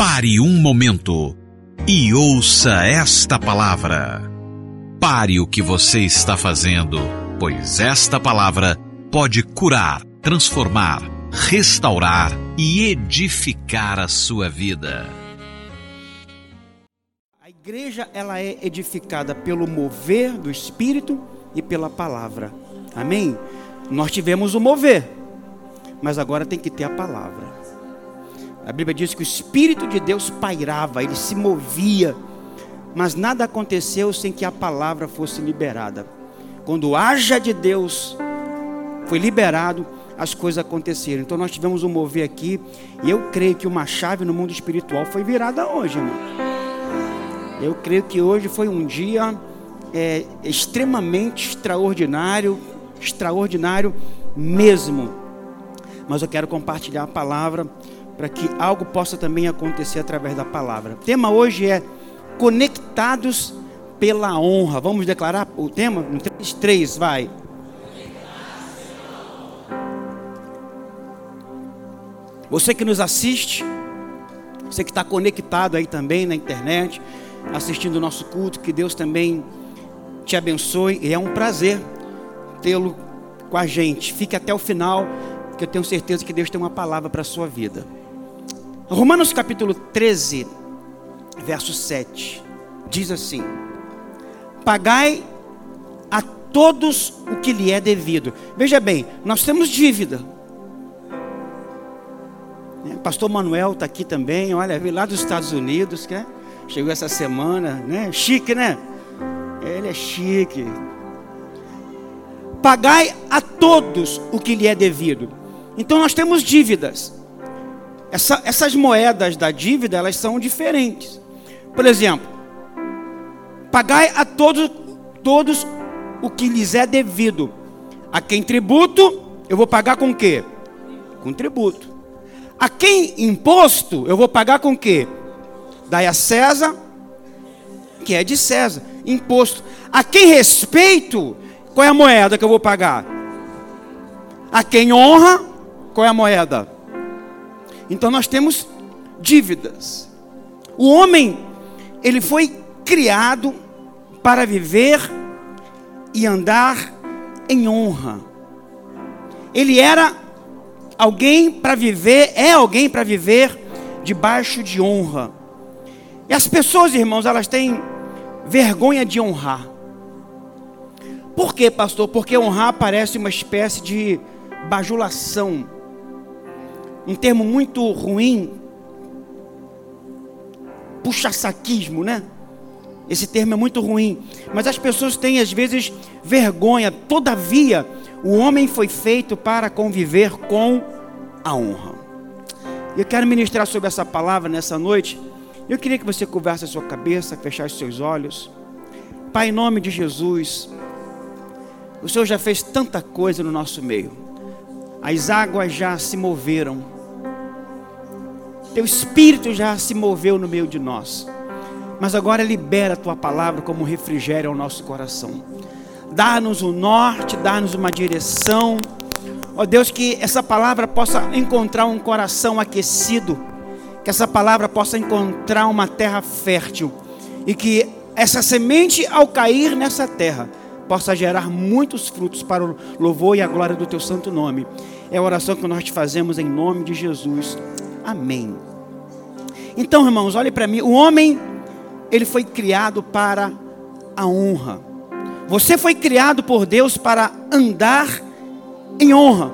Pare um momento e ouça esta palavra. Pare o que você está fazendo, pois esta palavra pode curar, transformar, restaurar e edificar a sua vida. A igreja ela é edificada pelo mover do Espírito e pela palavra. Amém? Nós tivemos o mover, mas agora tem que ter a palavra. A Bíblia diz que o Espírito de Deus pairava, ele se movia, mas nada aconteceu sem que a palavra fosse liberada. Quando haja de Deus foi liberado, as coisas aconteceram. Então nós tivemos um mover aqui, e eu creio que uma chave no mundo espiritual foi virada hoje, irmão. Eu creio que hoje foi um dia é, extremamente extraordinário, extraordinário mesmo. Mas eu quero compartilhar a palavra para que algo possa também acontecer através da palavra. O tema hoje é conectados pela honra. Vamos declarar o tema? No 3, 3 vai. Você que nos assiste, você que está conectado aí também na internet, assistindo o nosso culto, que Deus também te abençoe. E é um prazer tê-lo com a gente. Fique até o final, que eu tenho certeza que Deus tem uma palavra para a sua vida. Romanos capítulo 13, verso 7, diz assim: Pagai a todos o que lhe é devido. Veja bem, nós temos dívida. É, pastor Manuel está aqui também, olha, veio lá dos Estados Unidos, que chegou essa semana, né? Chique, né? Ele é chique. Pagai a todos o que lhe é devido. Então nós temos dívidas. Essa, essas moedas da dívida, elas são diferentes. Por exemplo, pagai a todos, todos o que lhes é devido. A quem tributo, eu vou pagar com quê? Com tributo. A quem imposto, eu vou pagar com quê? Dai a César, que é de César, imposto. A quem respeito, qual é a moeda que eu vou pagar? A quem honra, qual é a moeda? Então nós temos dívidas. O homem, ele foi criado para viver e andar em honra. Ele era alguém para viver, é alguém para viver debaixo de honra. E as pessoas, irmãos, elas têm vergonha de honrar. Por quê, pastor? Porque honrar parece uma espécie de bajulação um termo muito ruim, puxa-saquismo, né? Esse termo é muito ruim, mas as pessoas têm às vezes vergonha. Todavia, o homem foi feito para conviver com a honra. Eu quero ministrar sobre essa palavra nessa noite. Eu queria que você converse a sua cabeça, fechasse seus olhos. Pai, em nome de Jesus, o Senhor já fez tanta coisa no nosso meio. As águas já se moveram. Teu espírito já se moveu no meio de nós. Mas agora libera a tua palavra como refrigério ao nosso coração. Dá-nos um norte, dá-nos uma direção. Ó Deus, que essa palavra possa encontrar um coração aquecido, que essa palavra possa encontrar uma terra fértil e que essa semente, ao cair nessa terra, possa gerar muitos frutos para o louvor e a glória do teu santo nome. É a oração que nós te fazemos em nome de Jesus. Amém. Então, irmãos, olhe para mim. O homem, ele foi criado para a honra. Você foi criado por Deus para andar em honra.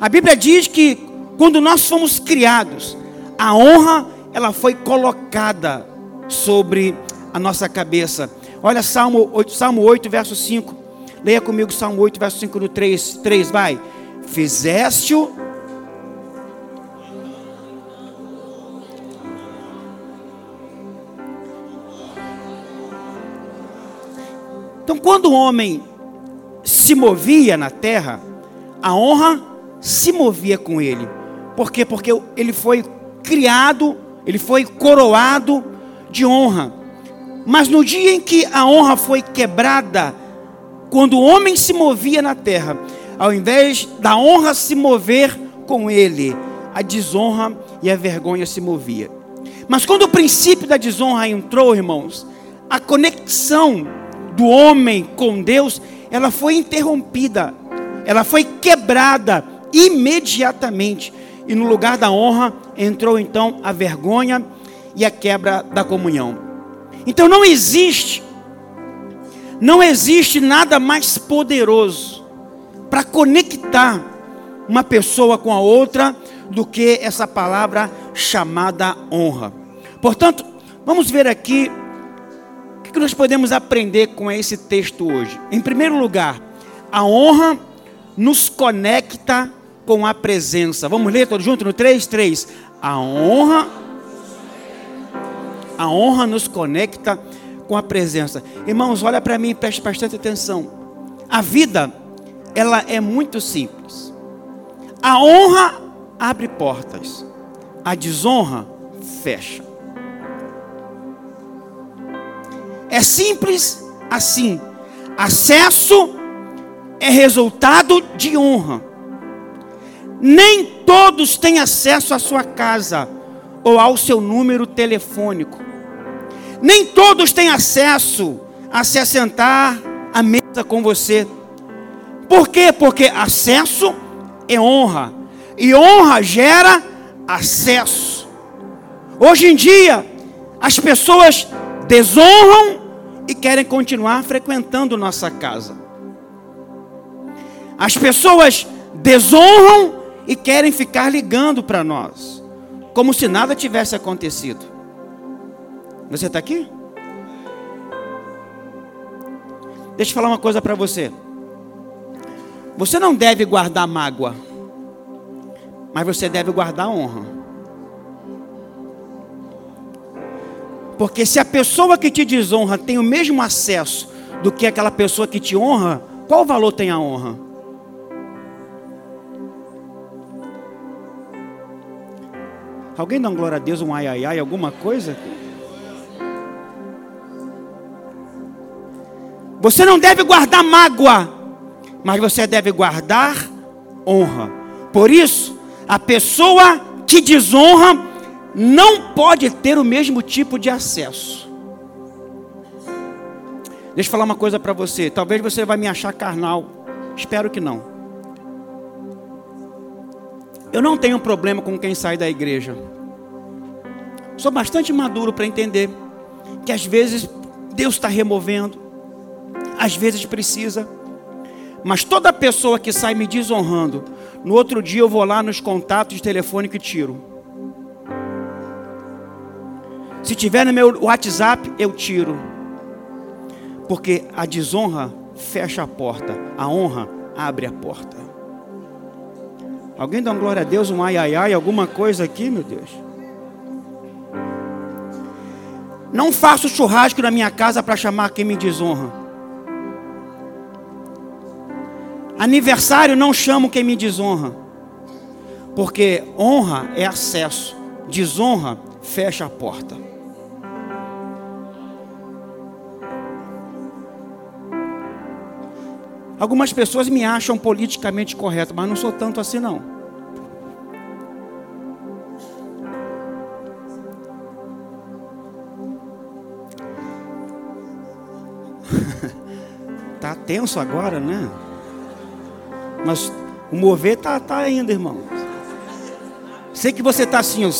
A Bíblia diz que quando nós fomos criados, a honra ela foi colocada sobre a nossa cabeça. Olha Salmo 8, Salmo 8, verso 5. Leia comigo Salmo 8, verso 5 no 3, 3 vai. Fizeste-o Então, quando o homem se movia na terra, a honra se movia com ele. Por quê? Porque ele foi criado, ele foi coroado de honra. Mas no dia em que a honra foi quebrada, quando o homem se movia na terra, ao invés da honra se mover com ele, a desonra e a vergonha se movia. Mas quando o princípio da desonra entrou, irmãos, a conexão do homem com Deus, ela foi interrompida, ela foi quebrada imediatamente. E no lugar da honra entrou então a vergonha e a quebra da comunhão. Então não existe, não existe nada mais poderoso para conectar uma pessoa com a outra do que essa palavra chamada honra. Portanto, vamos ver aqui o que nós podemos aprender com esse texto hoje. Em primeiro lugar, a honra nos conecta com a presença. Vamos ler todos juntos no 3, 3. A honra a honra nos conecta com a presença. Irmãos, olha para mim e preste bastante atenção. A vida, ela é muito simples. A honra abre portas. A desonra fecha. É simples assim. Acesso é resultado de honra. Nem todos têm acesso à sua casa ou ao seu número telefônico. Nem todos têm acesso a se assentar à mesa com você. Por quê? Porque acesso é honra. E honra gera acesso. Hoje em dia, as pessoas desonram e querem continuar frequentando nossa casa. As pessoas desonram e querem ficar ligando para nós, como se nada tivesse acontecido. Você está aqui? Deixa eu falar uma coisa para você. Você não deve guardar mágoa, mas você deve guardar honra. Porque se a pessoa que te desonra tem o mesmo acesso do que aquela pessoa que te honra, qual valor tem a honra? Alguém dá um glória a Deus, um ai ai ai, alguma coisa? Você não deve guardar mágoa, mas você deve guardar honra. Por isso, a pessoa que desonra não pode ter o mesmo tipo de acesso. Deixa eu falar uma coisa para você. Talvez você vai me achar carnal. Espero que não. Eu não tenho problema com quem sai da igreja. Sou bastante maduro para entender que às vezes Deus está removendo, às vezes precisa. Mas toda pessoa que sai me desonrando, no outro dia eu vou lá nos contatos telefone e tiro. Se tiver no meu WhatsApp, eu tiro. Porque a desonra fecha a porta, a honra abre a porta. Alguém dá uma glória a Deus, um ai ai ai, alguma coisa aqui, meu Deus? Não faço churrasco na minha casa para chamar quem me desonra. Aniversário não chamo quem me desonra. Porque honra é acesso, desonra fecha a porta. Algumas pessoas me acham politicamente correto, mas não sou tanto assim não. tá tenso agora, né? Mas o mover tá, tá ainda, irmão. Sei que você tá assim, ó.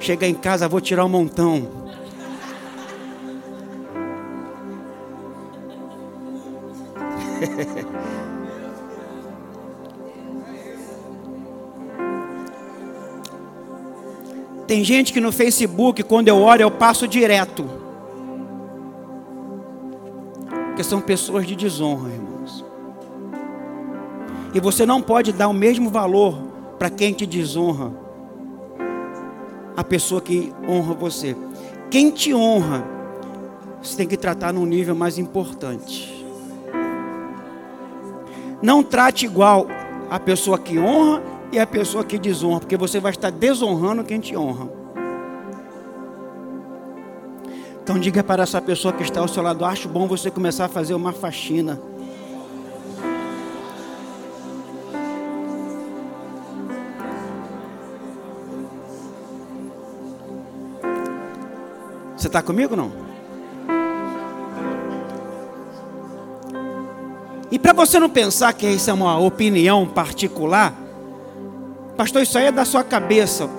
Chega em casa, vou tirar um montão. Tem gente que no Facebook, quando eu olho, eu passo direto. Porque são pessoas de desonra, irmãos. E você não pode dar o mesmo valor para quem te desonra, a pessoa que honra você. Quem te honra, você tem que tratar num nível mais importante. Não trate igual a pessoa que honra e a pessoa que desonra, porque você vai estar desonrando quem te honra. Então diga para essa pessoa que está ao seu lado, acho bom você começar a fazer uma faxina. Você está comigo não? E para você não pensar que isso é uma opinião particular, pastor, isso aí é da sua cabeça.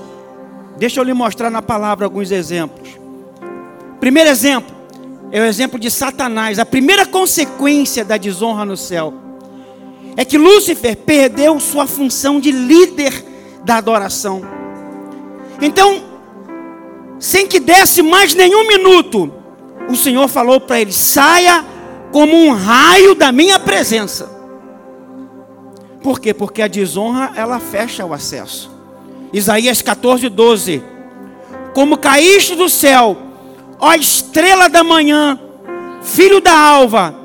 Deixa eu lhe mostrar na palavra alguns exemplos. Primeiro exemplo é o exemplo de Satanás. A primeira consequência da desonra no céu é que Lúcifer perdeu sua função de líder da adoração. Então, sem que desse mais nenhum minuto, o Senhor falou para ele: saia como um raio da minha presença. Por quê? Porque a desonra ela fecha o acesso. Isaías 14, 12. Como caíste do céu, ó estrela da manhã, filho da alva,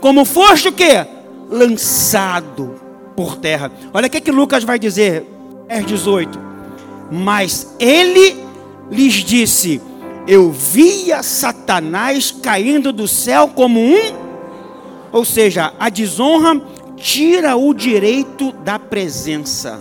como foste o quê? Lançado por terra. Olha o que, que Lucas vai dizer, verso 18. Mas ele lhes disse: Eu via Satanás caindo do céu como um. Ou seja, a desonra tira o direito da presença.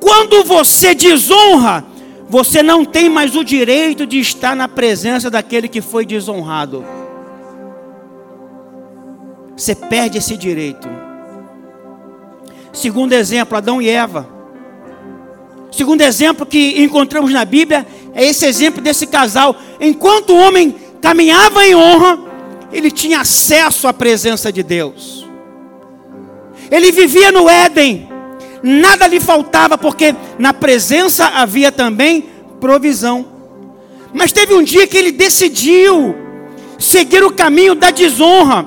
Quando você desonra, você não tem mais o direito de estar na presença daquele que foi desonrado. Você perde esse direito. Segundo exemplo, Adão e Eva. Segundo exemplo que encontramos na Bíblia é esse exemplo desse casal. Enquanto o homem caminhava em honra, ele tinha acesso à presença de Deus. Ele vivia no Éden, nada lhe faltava, porque na presença havia também provisão. Mas teve um dia que ele decidiu seguir o caminho da desonra,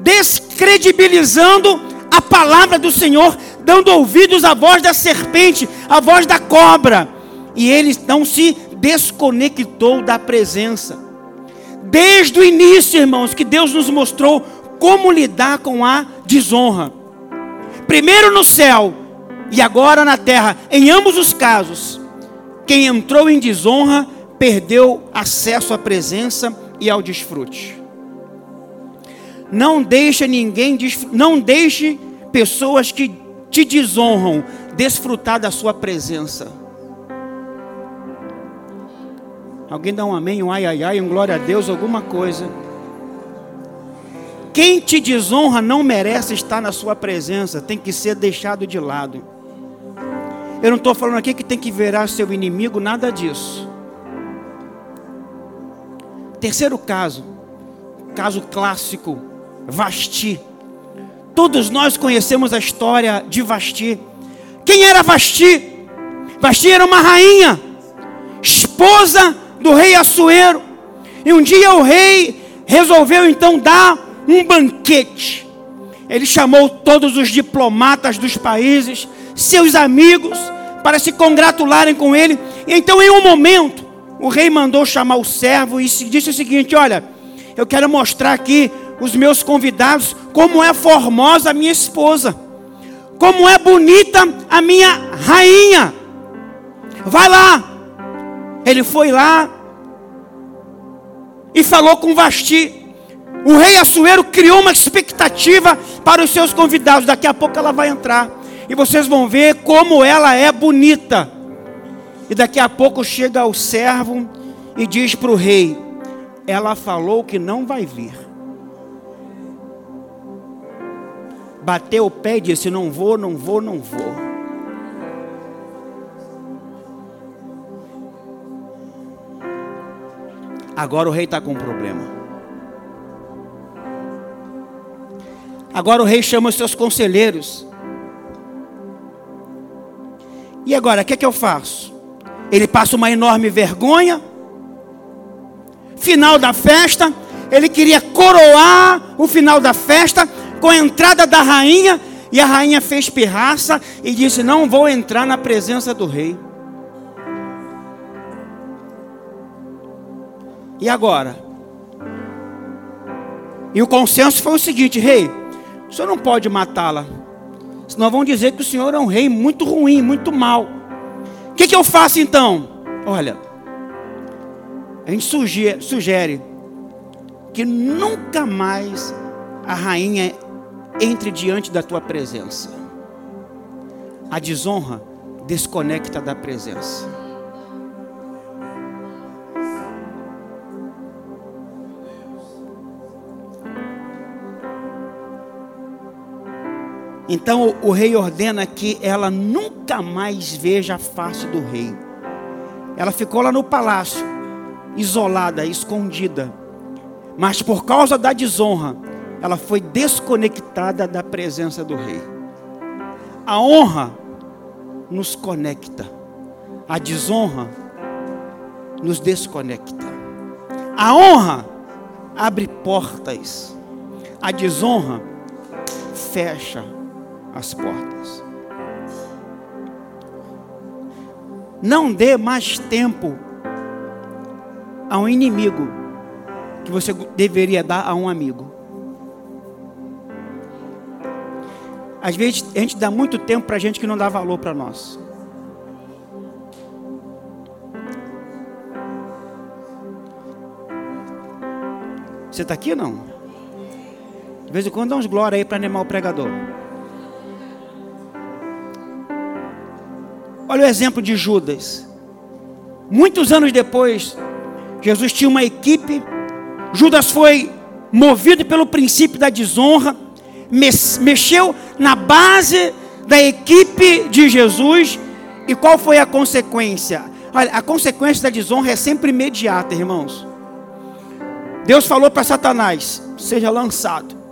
descredibilizando a palavra do Senhor, dando ouvidos à voz da serpente, à voz da cobra. E ele não se desconectou da presença. Desde o início, irmãos, que Deus nos mostrou como lidar com a desonra. Primeiro no céu e agora na terra. Em ambos os casos, quem entrou em desonra perdeu acesso à presença e ao desfrute. Não deixe ninguém, não deixe pessoas que te desonram desfrutar da sua presença. Alguém dá um amém, um ai ai ai, um glória a Deus, alguma coisa. Quem te desonra não merece estar na sua presença, tem que ser deixado de lado. Eu não estou falando aqui que tem que virar seu inimigo, nada disso. Terceiro caso, caso clássico, Vasti. Todos nós conhecemos a história de Vasti. Quem era Vasti? Vasti era uma rainha, esposa do rei Assuero. E um dia o rei resolveu então dar um banquete. Ele chamou todos os diplomatas dos países, seus amigos, para se congratularem com ele. E então, em um momento, o rei mandou chamar o servo e disse o seguinte: Olha, eu quero mostrar aqui os meus convidados como é formosa a minha esposa, como é bonita a minha rainha. Vai lá. Ele foi lá e falou com Vasti. O rei Assuero criou uma expectativa para os seus convidados. Daqui a pouco ela vai entrar. E vocês vão ver como ela é bonita. E daqui a pouco chega o servo e diz para o rei: Ela falou que não vai vir. Bateu o pé e disse: Não vou, não vou, não vou. Agora o rei está com um problema. Agora o rei chama os seus conselheiros. E agora, o que, é que eu faço? Ele passa uma enorme vergonha. Final da festa, ele queria coroar o final da festa com a entrada da rainha, e a rainha fez pirraça e disse: Não vou entrar na presença do rei. E agora? E o consenso foi o seguinte: Rei, o senhor não pode matá-la, senão vão dizer que o senhor é um rei muito ruim, muito mau. O que, que eu faço então? Olha, a gente sugere, sugere que nunca mais a rainha entre diante da tua presença. A desonra desconecta da presença. Então o rei ordena que ela nunca mais veja a face do rei. Ela ficou lá no palácio, isolada, escondida. Mas por causa da desonra, ela foi desconectada da presença do rei. A honra nos conecta, a desonra nos desconecta. A honra abre portas, a desonra fecha as portas. Não dê mais tempo a um inimigo que você deveria dar a um amigo. Às vezes a gente dá muito tempo para gente que não dá valor para nós. Você está aqui ou não? De vez em quando dá uns glória aí para animar o pregador. Olha o exemplo de Judas. Muitos anos depois, Jesus tinha uma equipe. Judas foi movido pelo princípio da desonra, mexeu na base da equipe de Jesus. E qual foi a consequência? Olha, a consequência da desonra é sempre imediata, irmãos. Deus falou para Satanás: seja lançado.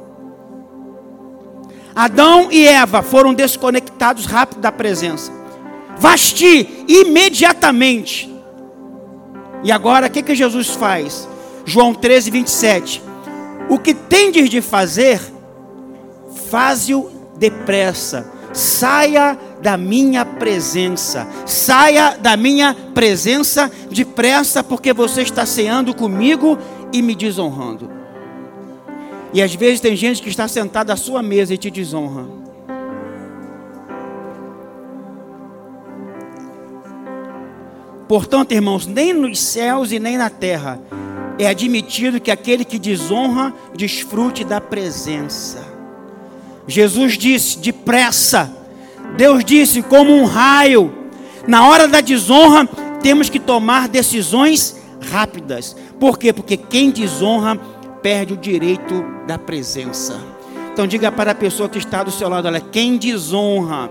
Adão e Eva foram desconectados rápido da presença. Vasti imediatamente. E agora o que, que Jesus faz? João 13, 27. O que tendes de fazer, faze-o depressa. Saia da minha presença. Saia da minha presença depressa, porque você está ceando comigo e me desonrando. E às vezes tem gente que está sentada à sua mesa e te desonra. Portanto, irmãos, nem nos céus e nem na terra é admitido que aquele que desonra desfrute da presença. Jesus disse: depressa. Deus disse: como um raio. Na hora da desonra, temos que tomar decisões rápidas. Por quê? Porque quem desonra perde o direito da presença. Então diga para a pessoa que está do seu lado, olha, quem desonra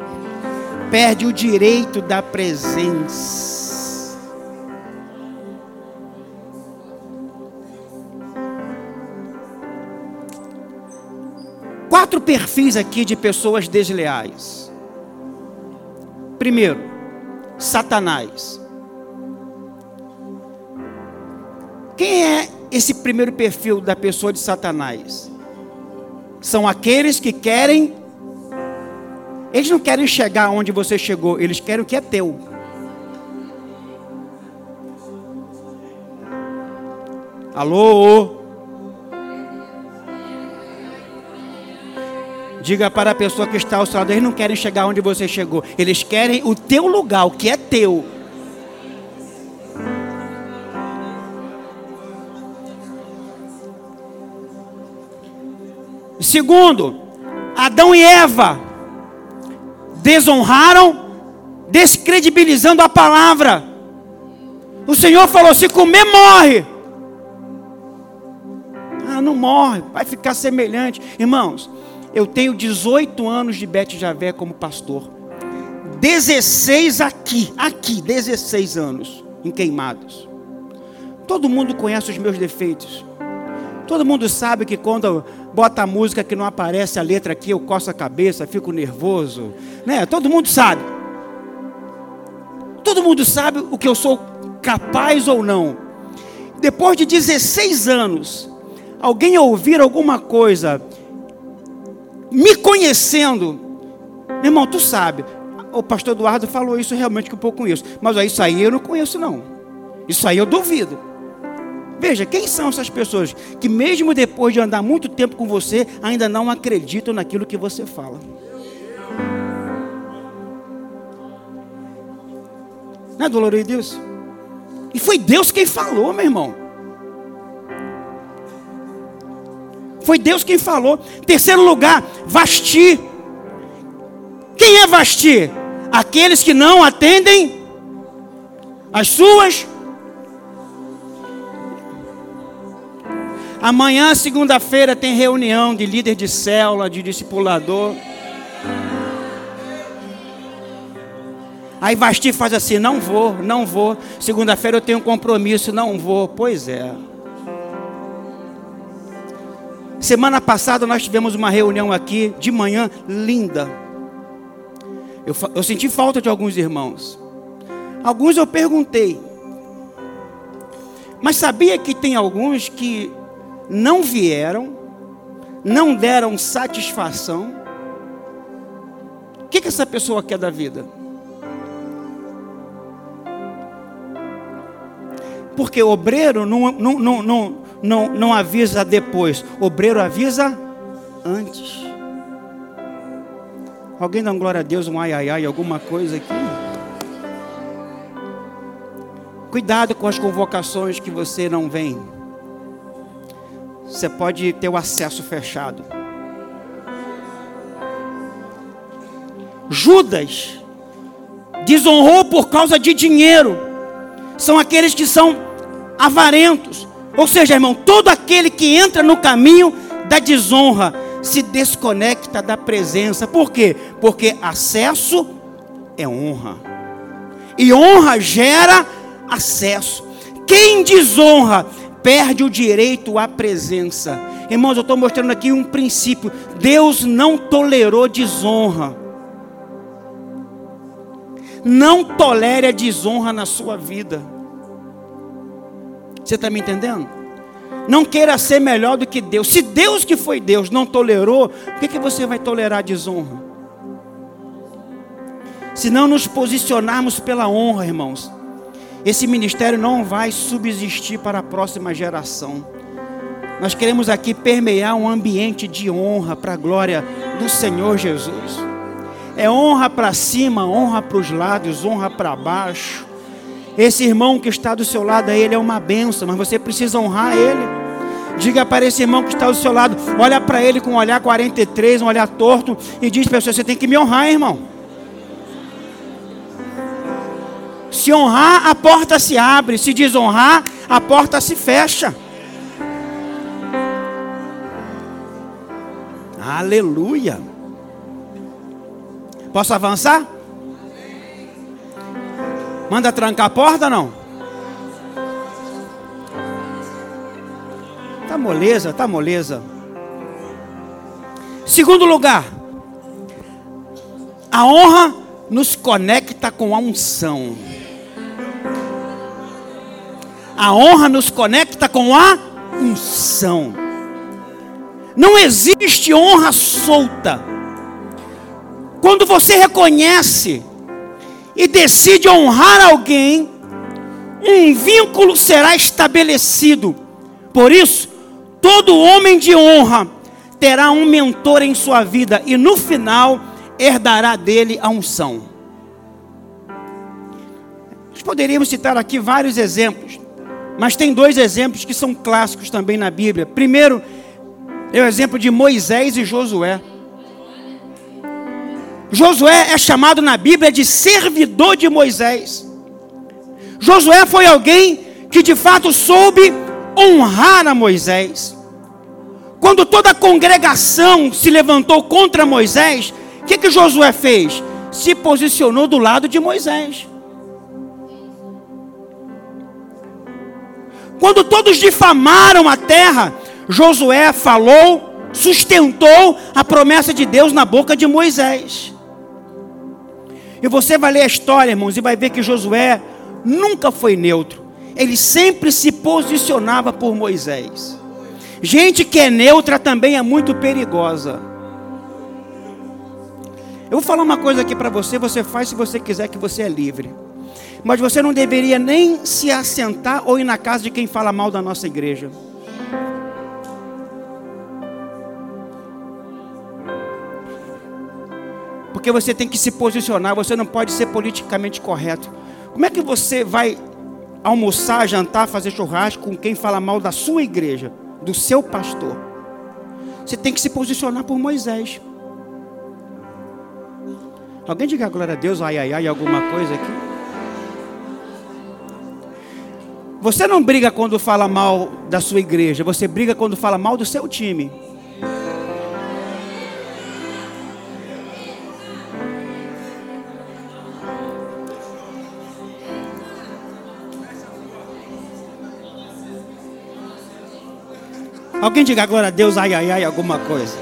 perde o direito da presença. Quatro perfis aqui de pessoas desleais. Primeiro, Satanás. Quem é esse primeiro perfil da pessoa de Satanás? São aqueles que querem. Eles não querem chegar onde você chegou, eles querem o que é teu. Alô? Diga para a pessoa que está ao seu lado, eles não querem chegar onde você chegou, eles querem o teu lugar, o que é teu. Segundo, Adão e Eva desonraram, descredibilizando a palavra. O Senhor falou: se comer, morre. Ah, não morre, vai ficar semelhante. Irmãos, eu tenho 18 anos de Bete Javé como pastor. 16 aqui, aqui, 16 anos em queimados. Todo mundo conhece os meus defeitos. Todo mundo sabe que quando bota a música que não aparece a letra aqui, eu coço a cabeça, fico nervoso, né? Todo mundo sabe. Todo mundo sabe o que eu sou capaz ou não. Depois de 16 anos, alguém ouvir alguma coisa me conhecendo, meu irmão, tu sabe, o pastor Eduardo falou isso realmente que um pouco conheço, mas ó, isso aí eu não conheço não. Isso aí eu duvido. Veja, quem são essas pessoas que mesmo depois de andar muito tempo com você, ainda não acreditam naquilo que você fala? Não é dolorido Deus? E foi Deus quem falou, meu irmão. Foi Deus quem falou. Terceiro lugar, Vasti. Quem é Vasti? aqueles que não atendem as suas. Amanhã, segunda-feira, tem reunião de líder de célula, de discipulador. Aí Vasti faz assim: não vou, não vou. Segunda-feira eu tenho um compromisso, não vou. Pois é. Semana passada nós tivemos uma reunião aqui de manhã linda. Eu, eu senti falta de alguns irmãos. Alguns eu perguntei. Mas sabia que tem alguns que não vieram, não deram satisfação. O que, que essa pessoa quer da vida? Porque obreiro não, não, não, não, não, não avisa depois, obreiro avisa antes. Alguém dá um glória a Deus, um ai ai ai, alguma coisa aqui? Cuidado com as convocações que você não vem. Você pode ter o acesso fechado. Judas desonrou por causa de dinheiro. São aqueles que são avarentos. Ou seja, irmão, todo aquele que entra no caminho da desonra se desconecta da presença. Por quê? Porque acesso é honra. E honra gera acesso. Quem desonra perde o direito à presença. Irmãos, eu estou mostrando aqui um princípio. Deus não tolerou desonra. Não tolere a desonra na sua vida. Você está me entendendo? Não queira ser melhor do que Deus. Se Deus que foi Deus não tolerou, por que, que você vai tolerar a desonra? Se não nos posicionarmos pela honra, irmãos, esse ministério não vai subsistir para a próxima geração. Nós queremos aqui permear um ambiente de honra para a glória do Senhor Jesus. É honra para cima, honra para os lados, honra para baixo. Esse irmão que está do seu lado, ele é uma benção, mas você precisa honrar ele. Diga para esse irmão que está do seu lado, olha para ele com um olhar 43, um olhar torto, e diz para você: você tem que me honrar, irmão. Se honrar, a porta se abre. Se desonrar, a porta se fecha. Aleluia. Posso avançar? Manda trancar a porta não? Tá moleza, tá moleza. Segundo lugar, a honra nos conecta com a unção. A honra nos conecta com a unção. Não existe honra solta. Quando você reconhece e decide honrar alguém, um vínculo será estabelecido. Por isso, todo homem de honra terá um mentor em sua vida e no final herdará dele a unção. Nós poderíamos citar aqui vários exemplos. Mas tem dois exemplos que são clássicos também na Bíblia. Primeiro, é o exemplo de Moisés e Josué. Josué é chamado na Bíblia de servidor de Moisés. Josué foi alguém que de fato soube honrar a Moisés. Quando toda a congregação se levantou contra Moisés, o que, que Josué fez? Se posicionou do lado de Moisés. Quando todos difamaram a terra, Josué falou, sustentou a promessa de Deus na boca de Moisés. E você vai ler a história, irmãos, e vai ver que Josué nunca foi neutro. Ele sempre se posicionava por Moisés. Gente que é neutra também é muito perigosa. Eu vou falar uma coisa aqui para você, você faz se você quiser que você é livre. Mas você não deveria nem se assentar ou ir na casa de quem fala mal da nossa igreja. Porque você tem que se posicionar, você não pode ser politicamente correto. Como é que você vai almoçar, jantar, fazer churrasco com quem fala mal da sua igreja, do seu pastor? Você tem que se posicionar por Moisés. Alguém diga glória a Deus, ai, ai, ai, alguma coisa aqui? Você não briga quando fala mal da sua igreja, você briga quando fala mal do seu time. Alguém diga agora a Deus, ai, ai, ai, alguma coisa.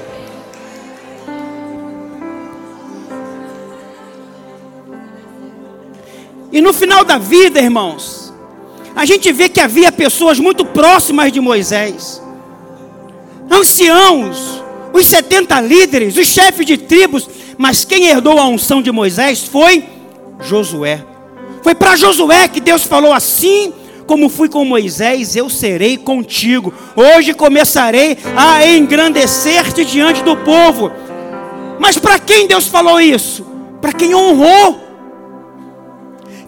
E no final da vida, irmãos, a gente vê que havia pessoas muito próximas de Moisés, anciãos, os 70 líderes, os chefes de tribos, mas quem herdou a unção de Moisés foi Josué. Foi para Josué que Deus falou assim: como fui com Moisés, eu serei contigo. Hoje começarei a engrandecer-te diante do povo. Mas para quem Deus falou isso? Para quem honrou.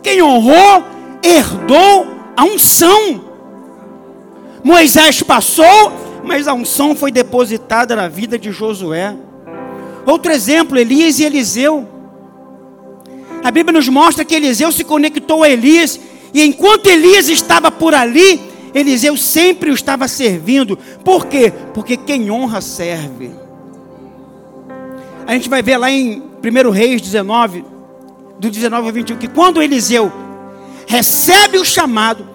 Quem honrou, herdou a unção. Moisés passou, mas a unção foi depositada na vida de Josué. Outro exemplo, Elias e Eliseu. A Bíblia nos mostra que Eliseu se conectou a Elias e enquanto Elias estava por ali, Eliseu sempre o estava servindo. Por quê? Porque quem honra serve. A gente vai ver lá em 1 Reis 19, do 19 ao 21, que quando Eliseu recebe o chamado,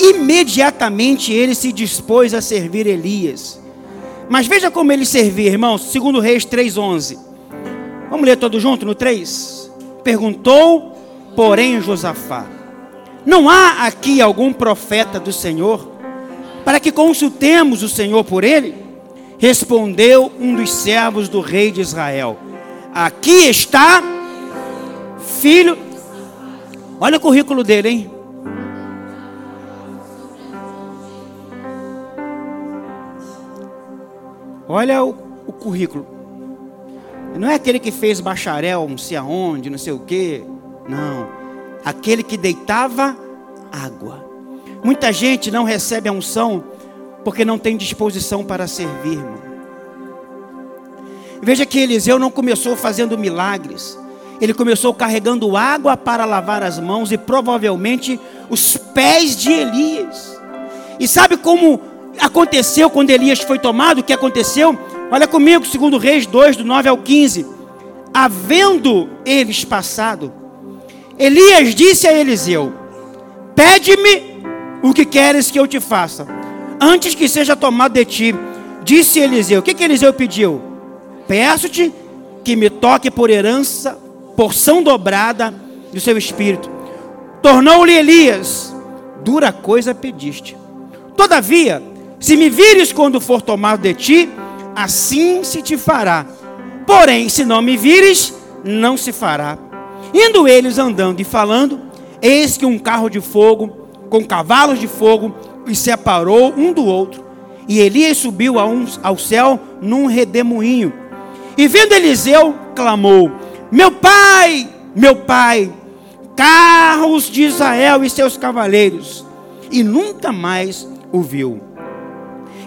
imediatamente ele se dispôs a servir Elias. Mas veja como ele servia, irmãos, segundo Reis 3:11. Vamos ler todo junto no 3. Perguntou, porém, Josafá: não há aqui algum profeta do Senhor para que consultemos o Senhor por ele? Respondeu um dos servos do rei de Israel: Aqui está, filho. Olha o currículo dele, hein? Olha o, o currículo. Não é aquele que fez bacharel, não sei aonde, não sei o quê. Não aquele que deitava água. Muita gente não recebe a unção porque não tem disposição para servir, irmão. Veja que Eliseu não começou fazendo milagres. Ele começou carregando água para lavar as mãos e provavelmente os pés de Elias. E sabe como aconteceu quando Elias foi tomado? O que aconteceu? Olha comigo, segundo Reis 2, do 9 ao 15. Havendo eles passado, Elias disse a Eliseu: Pede-me o que queres que eu te faça, antes que seja tomado de ti. Disse Eliseu: O que, que Eliseu pediu? Peço-te que me toque por herança, porção dobrada do seu espírito. Tornou-lhe Elias: Dura coisa pediste. Todavia, se me vires quando for tomado de ti, assim se te fará. Porém, se não me vires, não se fará. Indo eles andando e falando, eis que um carro de fogo, com cavalos de fogo, os separou um do outro. E Elias subiu ao céu num redemoinho. E vendo Eliseu, clamou: Meu pai, meu pai, carros de Israel e seus cavaleiros. E nunca mais o viu.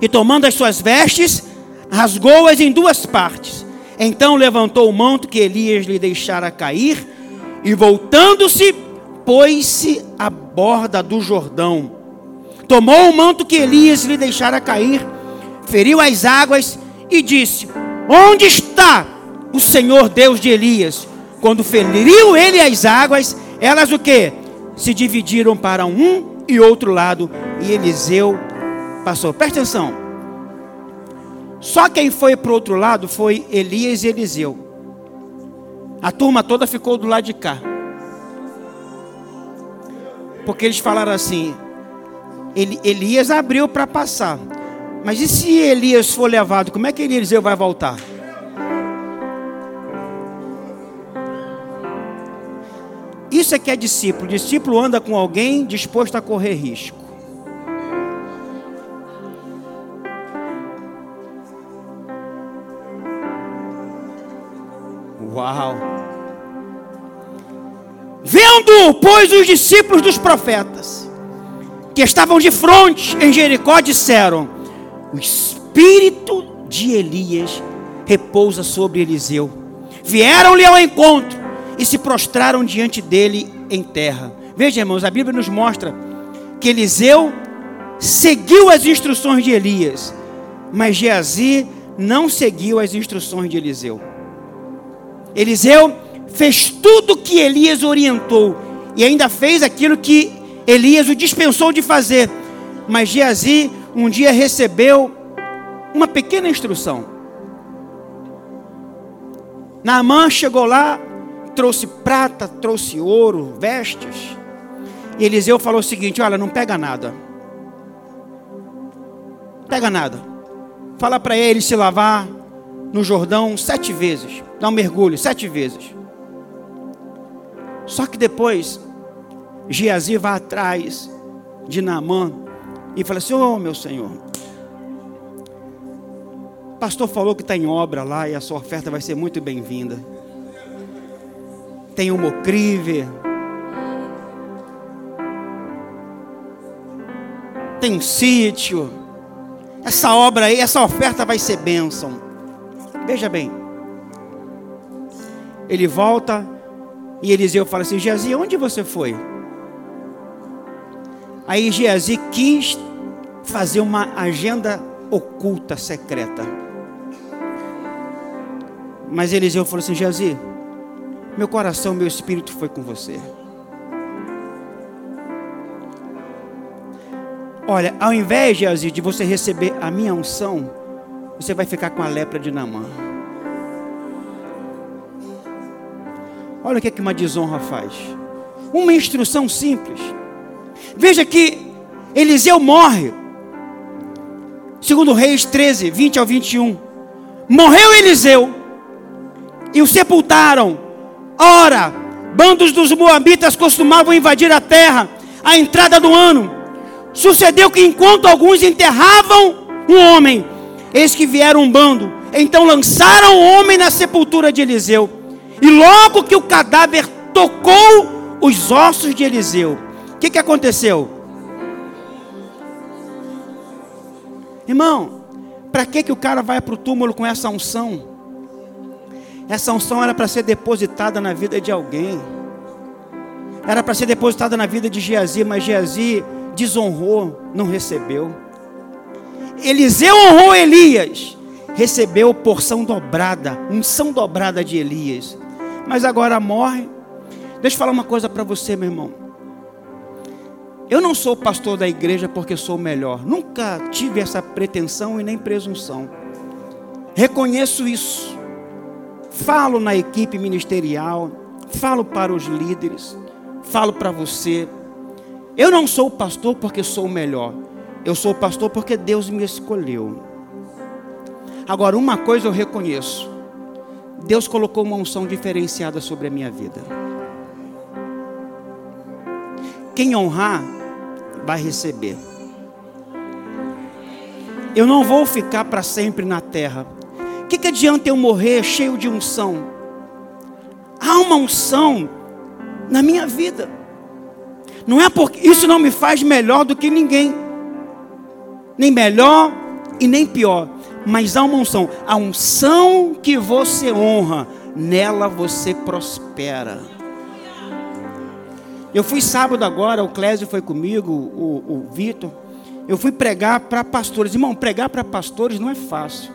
E tomando as suas vestes, rasgou-as em duas partes. Então levantou o manto que Elias lhe deixara cair e voltando-se, pôs-se à borda do Jordão. Tomou o manto que Elias lhe deixara cair, feriu as águas e disse: Onde está o Senhor Deus de Elias? Quando feriu ele as águas, elas o que? Se dividiram para um e outro lado, e Eliseu passou. Presta atenção. Só quem foi para o outro lado foi Elias e Eliseu. A turma toda ficou do lado de cá. Porque eles falaram assim: Elias abriu para passar. Mas e se Elias for levado, como é que Eliseu vai voltar? Isso é que é discípulo. Discípulo anda com alguém disposto a correr risco. Uau! Vendo, pois, os discípulos dos profetas, que estavam de frente em Jericó, disseram: O espírito de Elias repousa sobre Eliseu. Vieram-lhe ao encontro e se prostraram diante dele em terra. Veja, irmãos, a Bíblia nos mostra que Eliseu seguiu as instruções de Elias, mas Geazi não seguiu as instruções de Eliseu. Eliseu fez tudo o que Elias orientou e ainda fez aquilo que Elias o dispensou de fazer. Mas Geazi um dia recebeu uma pequena instrução. Naamã chegou lá, trouxe prata, trouxe ouro, vestes. E Eliseu falou o seguinte: Olha, não pega nada. Pega nada. Fala para ele se lavar no Jordão sete vezes. Dá um mergulho sete vezes. Só que depois, Geazi vai atrás de Naamã e fala assim: oh, meu senhor, pastor falou que está em obra lá e a sua oferta vai ser muito bem-vinda. Tem o Mocrive, tem um sítio. Essa obra aí, essa oferta vai ser bênção. Veja bem. Ele volta e Eliseu fala assim: Geazi, onde você foi? Aí Geazi quis fazer uma agenda oculta, secreta. Mas Eliseu falou assim: Geazi, meu coração, meu espírito foi com você. Olha, ao invés de, de você receber a minha unção, você vai ficar com a lepra de Namã. Olha o que, é que uma desonra faz. Uma instrução simples. Veja que Eliseu morre. Segundo Reis 13, 20 ao 21. Morreu Eliseu e o sepultaram. Ora, bandos dos moabitas costumavam invadir a terra à entrada do ano Sucedeu que enquanto alguns enterravam um homem, eis que vieram um bando. Então lançaram o homem na sepultura de Eliseu. E logo que o cadáver tocou os ossos de Eliseu, o que, que aconteceu? Irmão, para que, que o cara vai para o túmulo com essa unção? Essa unção era para ser depositada na vida de alguém. Era para ser depositada na vida de Geazi, mas Geazi desonrou, não recebeu. Eliseu honrou Elias, recebeu porção dobrada, unção dobrada de Elias. Mas agora morre. Deixa eu falar uma coisa para você, meu irmão. Eu não sou pastor da igreja porque sou melhor. Nunca tive essa pretensão e nem presunção. Reconheço isso. Falo na equipe ministerial, falo para os líderes, falo para você. Eu não sou pastor porque sou o melhor. Eu sou pastor porque Deus me escolheu. Agora, uma coisa eu reconheço: Deus colocou uma unção diferenciada sobre a minha vida. Quem honrar, vai receber. Eu não vou ficar para sempre na terra. O que, que adianta eu morrer cheio de unção? Há uma unção na minha vida. Não é porque isso não me faz melhor do que ninguém. Nem melhor e nem pior. Mas há uma unção. A unção que você honra, nela você prospera. Eu fui sábado agora, o Clésio foi comigo, o, o Vitor. Eu fui pregar para pastores. Irmão, pregar para pastores não é fácil.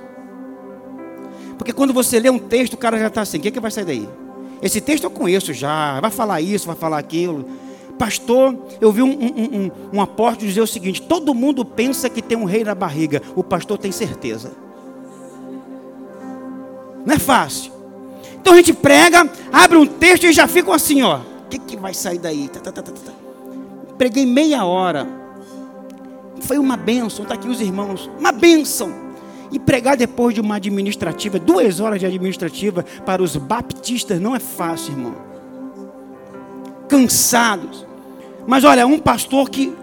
Porque quando você lê um texto, o cara já está assim: o que, é que vai sair daí? Esse texto eu conheço já, vai falar isso, vai falar aquilo. Pastor, eu vi um, um, um, um apóstolo dizer o seguinte: todo mundo pensa que tem um rei na barriga, o pastor tem certeza. Não é fácil. Então a gente prega, abre um texto e já ficam assim, ó. O que, que vai sair daí? Tá, tá, tá, tá, tá. Preguei meia hora. Foi uma bênção, está aqui os irmãos. Uma bênção. E pregar depois de uma administrativa, duas horas de administrativa, para os baptistas não é fácil, irmão cansados. Mas olha, um pastor que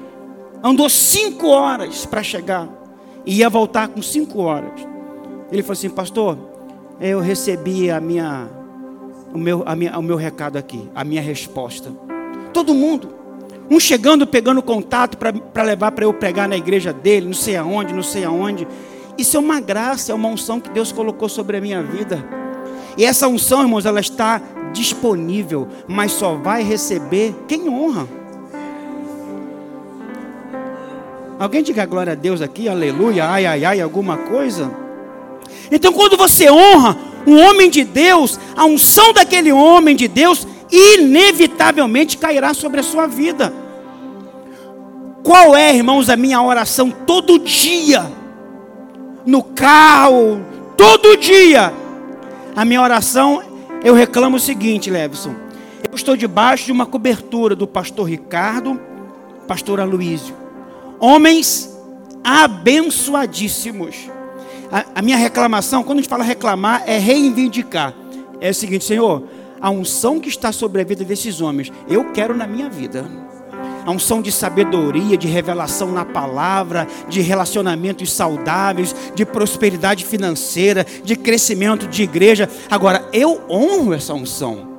andou cinco horas para chegar e ia voltar com cinco horas. Ele falou assim, pastor, eu recebi a minha, o meu, a minha, o meu recado aqui, a minha resposta. Todo mundo, um chegando, pegando contato para levar para eu pregar na igreja dele, não sei aonde, não sei aonde. Isso é uma graça, é uma unção que Deus colocou sobre a minha vida. E essa unção, irmãos, ela está disponível, mas só vai receber quem honra. Alguém diga glória a Deus aqui, aleluia, ai, ai, ai, alguma coisa? Então, quando você honra um homem de Deus, a unção daquele homem de Deus inevitavelmente cairá sobre a sua vida. Qual é, irmãos, a minha oração todo dia? No carro, todo dia. A minha oração, eu reclamo o seguinte, Levison. Eu estou debaixo de uma cobertura do pastor Ricardo, pastor Aloísio. Homens abençoadíssimos. A, a minha reclamação, quando a gente fala reclamar, é reivindicar. É o seguinte, Senhor, a unção que está sobre a vida desses homens, eu quero na minha vida a unção de sabedoria, de revelação na palavra, de relacionamentos saudáveis, de prosperidade financeira, de crescimento de igreja. Agora, eu honro essa unção.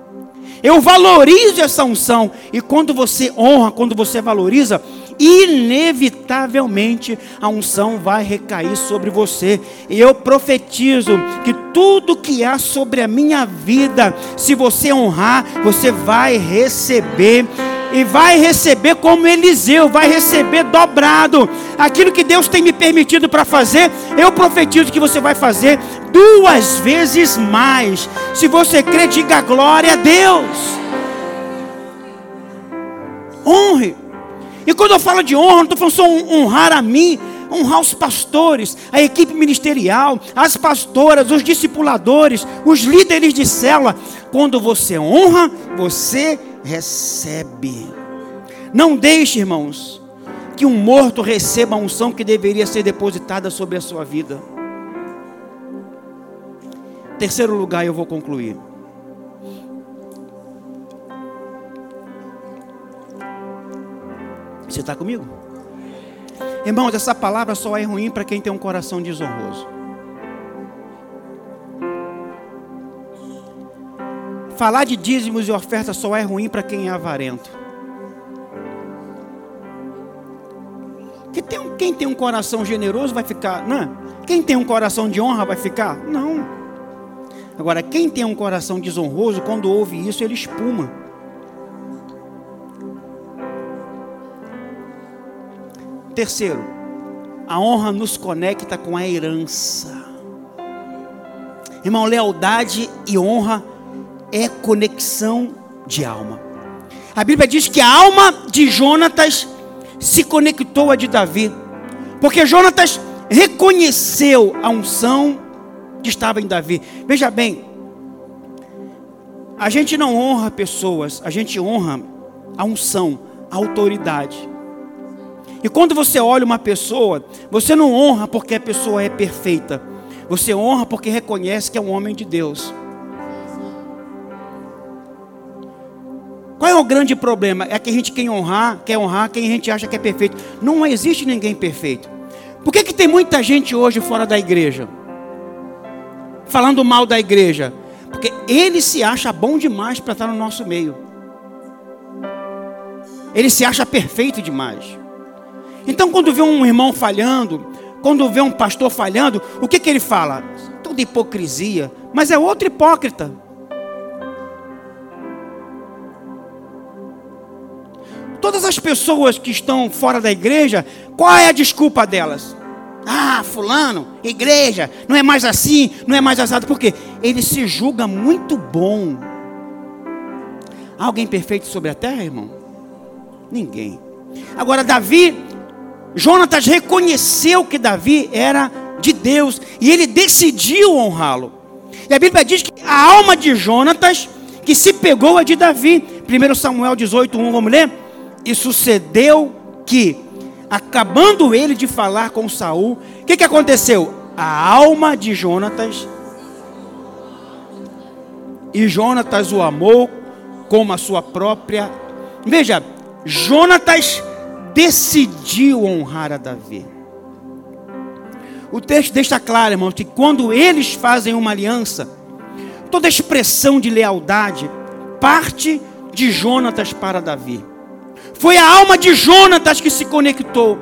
Eu valorizo essa unção. E quando você honra, quando você valoriza, inevitavelmente a unção vai recair sobre você. E eu profetizo que tudo que há sobre a minha vida, se você honrar, você vai receber e vai receber como Eliseu, vai receber dobrado. Aquilo que Deus tem me permitido para fazer, eu profetizo que você vai fazer duas vezes mais. Se você crê, diga glória a Deus. Honre. E quando eu falo de honra, não estou falando só honrar a mim, honrar os pastores, a equipe ministerial, as pastoras, os discipuladores, os líderes de célula. Quando você honra, você recebe. Não deixe, irmãos, que um morto receba a unção que deveria ser depositada sobre a sua vida. Terceiro lugar, eu vou concluir. Você está comigo? Irmãos, essa palavra só é ruim para quem tem um coração desonroso. Falar de dízimos e ofertas só é ruim para quem é avarento. Tem, quem tem um coração generoso vai ficar, não? É? Quem tem um coração de honra vai ficar? Não. Agora, quem tem um coração desonroso, quando ouve isso, ele espuma. Terceiro, a honra nos conecta com a herança. Irmão, lealdade e honra é conexão de alma. A Bíblia diz que a alma de Jonatas se conectou a de Davi, porque Jonatas reconheceu a unção que estava em Davi. Veja bem, a gente não honra pessoas, a gente honra a unção, a autoridade. E quando você olha uma pessoa, você não honra porque a pessoa é perfeita. Você honra porque reconhece que é um homem de Deus. Qual é o grande problema? É que a gente quer honrar, quer honrar quem a gente acha que é perfeito. Não existe ninguém perfeito. Por que, que tem muita gente hoje fora da igreja? Falando mal da igreja. Porque ele se acha bom demais para estar no nosso meio. Ele se acha perfeito demais. Então, quando vê um irmão falhando, quando vê um pastor falhando, o que, que ele fala? Toda hipocrisia, mas é outro hipócrita. Todas as pessoas que estão fora da igreja, qual é a desculpa delas? Ah, fulano, igreja, não é mais assim, não é mais assado, porque ele se julga muito bom. Há alguém perfeito sobre a terra, irmão? Ninguém. Agora, Davi Jonatas reconheceu que Davi era de Deus e ele decidiu honrá-lo. E a Bíblia diz que a alma de Jonatas que se pegou a de Davi. 1 Samuel 18, 1, vamos ler? E sucedeu que, acabando ele de falar com Saul, o que, que aconteceu? A alma de Jonatas e Jonatas o amou como a sua própria. Veja, Jonatas decidiu honrar a Davi. O texto deixa claro, irmãos, que quando eles fazem uma aliança, toda expressão de lealdade parte de Jonatas para Davi. Foi a alma de Jonatas que se conectou.